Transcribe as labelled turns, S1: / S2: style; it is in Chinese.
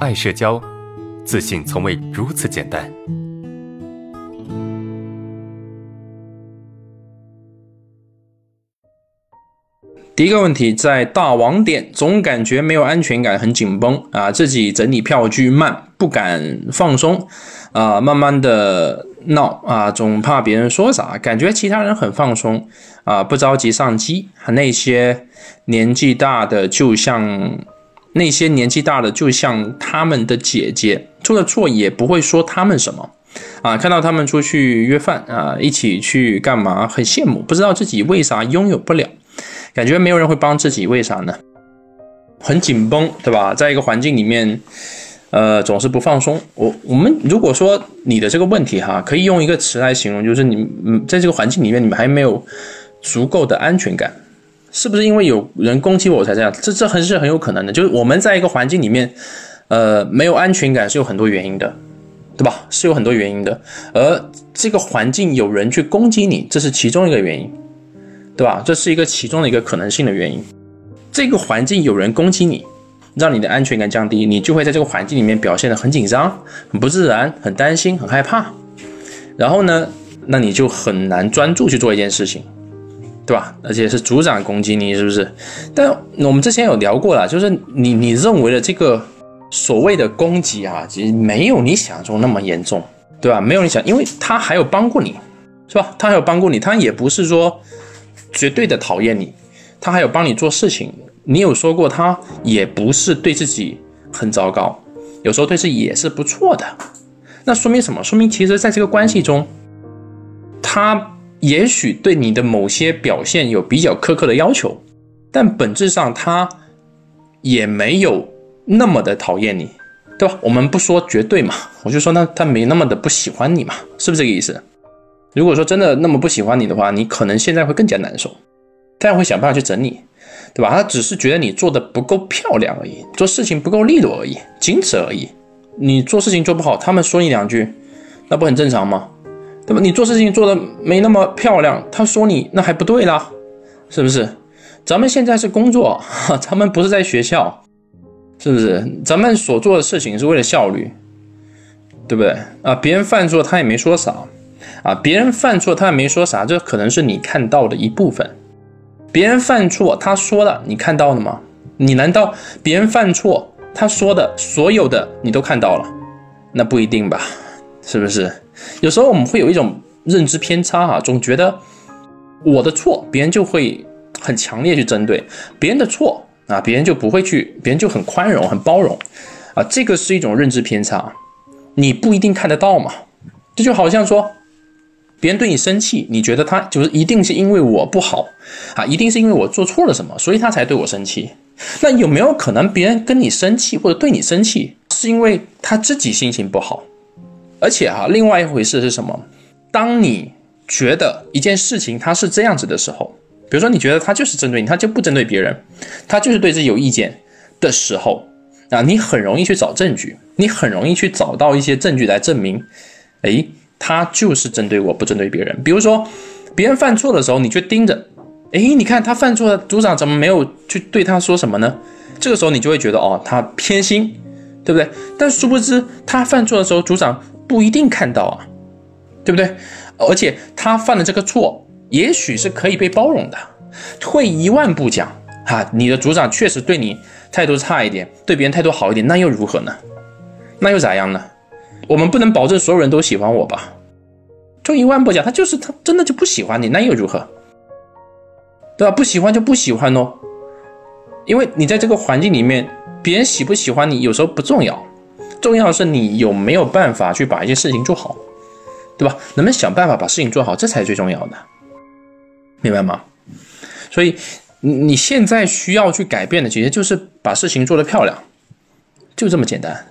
S1: 爱社交，自信从未如此简单。
S2: 第一个问题，在大网点总感觉没有安全感，很紧绷啊，自己整理票据慢，不敢放松啊，慢慢的闹啊，总怕别人说啥，感觉其他人很放松啊，不着急上机，那些年纪大的就像那些年纪大的就像他们的姐姐，出了错也不会说他们什么啊，看到他们出去约饭啊，一起去干嘛，很羡慕，不知道自己为啥拥有不了。感觉没有人会帮自己，为啥呢？很紧绷，对吧？在一个环境里面，呃，总是不放松。我我们如果说你的这个问题哈，可以用一个词来形容，就是你嗯，在这个环境里面，你们还没有足够的安全感，是不是因为有人攻击我才这样？这这很是很有可能的。就是我们在一个环境里面，呃，没有安全感是有很多原因的，对吧？是有很多原因的。而这个环境有人去攻击你，这是其中一个原因。对吧？这是一个其中的一个可能性的原因。这个环境有人攻击你，让你的安全感降低，你就会在这个环境里面表现得很紧张、很不自然、很担心、很害怕。然后呢，那你就很难专注去做一件事情，对吧？而且是组长攻击你，是不是？但我们之前有聊过了，就是你你认为的这个所谓的攻击啊，其实没有你想象中那么严重，对吧？没有你想，因为他还有帮过你，是吧？他还有帮过你，他也不是说。绝对的讨厌你，他还有帮你做事情。你有说过他也不是对自己很糟糕，有时候对自己也是不错的。那说明什么？说明其实在这个关系中，他也许对你的某些表现有比较苛刻的要求，但本质上他也没有那么的讨厌你，对吧？我们不说绝对嘛，我就说那他没那么的不喜欢你嘛，是不是这个意思？如果说真的那么不喜欢你的话，你可能现在会更加难受，他会想办法去整你，对吧？他只是觉得你做的不够漂亮而已，做事情不够利落而已，仅此而已。你做事情做不好，他们说你两句，那不很正常吗？对吧？你做事情做的没那么漂亮，他说你那还不对啦，是不是？咱们现在是工作，哈 咱们不是在学校，是不是？咱们所做的事情是为了效率，对不对？啊，别人犯错他也没说啥。啊，别人犯错他也没说啥，这可能是你看到的一部分。别人犯错他说了，你看到了吗？你难道别人犯错他说的所有的你都看到了？那不一定吧，是不是？有时候我们会有一种认知偏差哈，总觉得我的错别人就会很强烈去针对别人的错啊，别人就不会去，别人就很宽容很包容啊，这个是一种认知偏差，你不一定看得到嘛。这就好像说。别人对你生气，你觉得他就是一定是因为我不好啊，一定是因为我做错了什么，所以他才对我生气。那有没有可能别人跟你生气或者对你生气，是因为他自己心情不好？而且哈，另外一回事是什么？当你觉得一件事情他是这样子的时候，比如说你觉得他就是针对你，他就不针对别人，他就是对自己有意见的时候啊，你很容易去找证据，你很容易去找到一些证据来证明，哎。他就是针对我不针对别人。比如说，别人犯错的时候，你就盯着，哎，你看他犯错了，组长怎么没有去对他说什么呢？这个时候你就会觉得，哦，他偏心，对不对？但殊不知，他犯错的时候，组长不一定看到啊，对不对？而且他犯的这个错，也许是可以被包容的。退一万步讲，哈，你的组长确实对你态度差一点，对别人态度好一点，那又如何呢？那又咋样呢？我们不能保证所有人都喜欢我吧？退一万步讲，他就是他真的就不喜欢你，那又如何？对吧？不喜欢就不喜欢喽，因为你在这个环境里面，别人喜不喜欢你有时候不重要，重要的是你有没有办法去把一些事情做好，对吧？能不能想办法把事情做好，这才是最重要的，明白吗？所以你现在需要去改变的，其实就是把事情做得漂亮，就这么简单。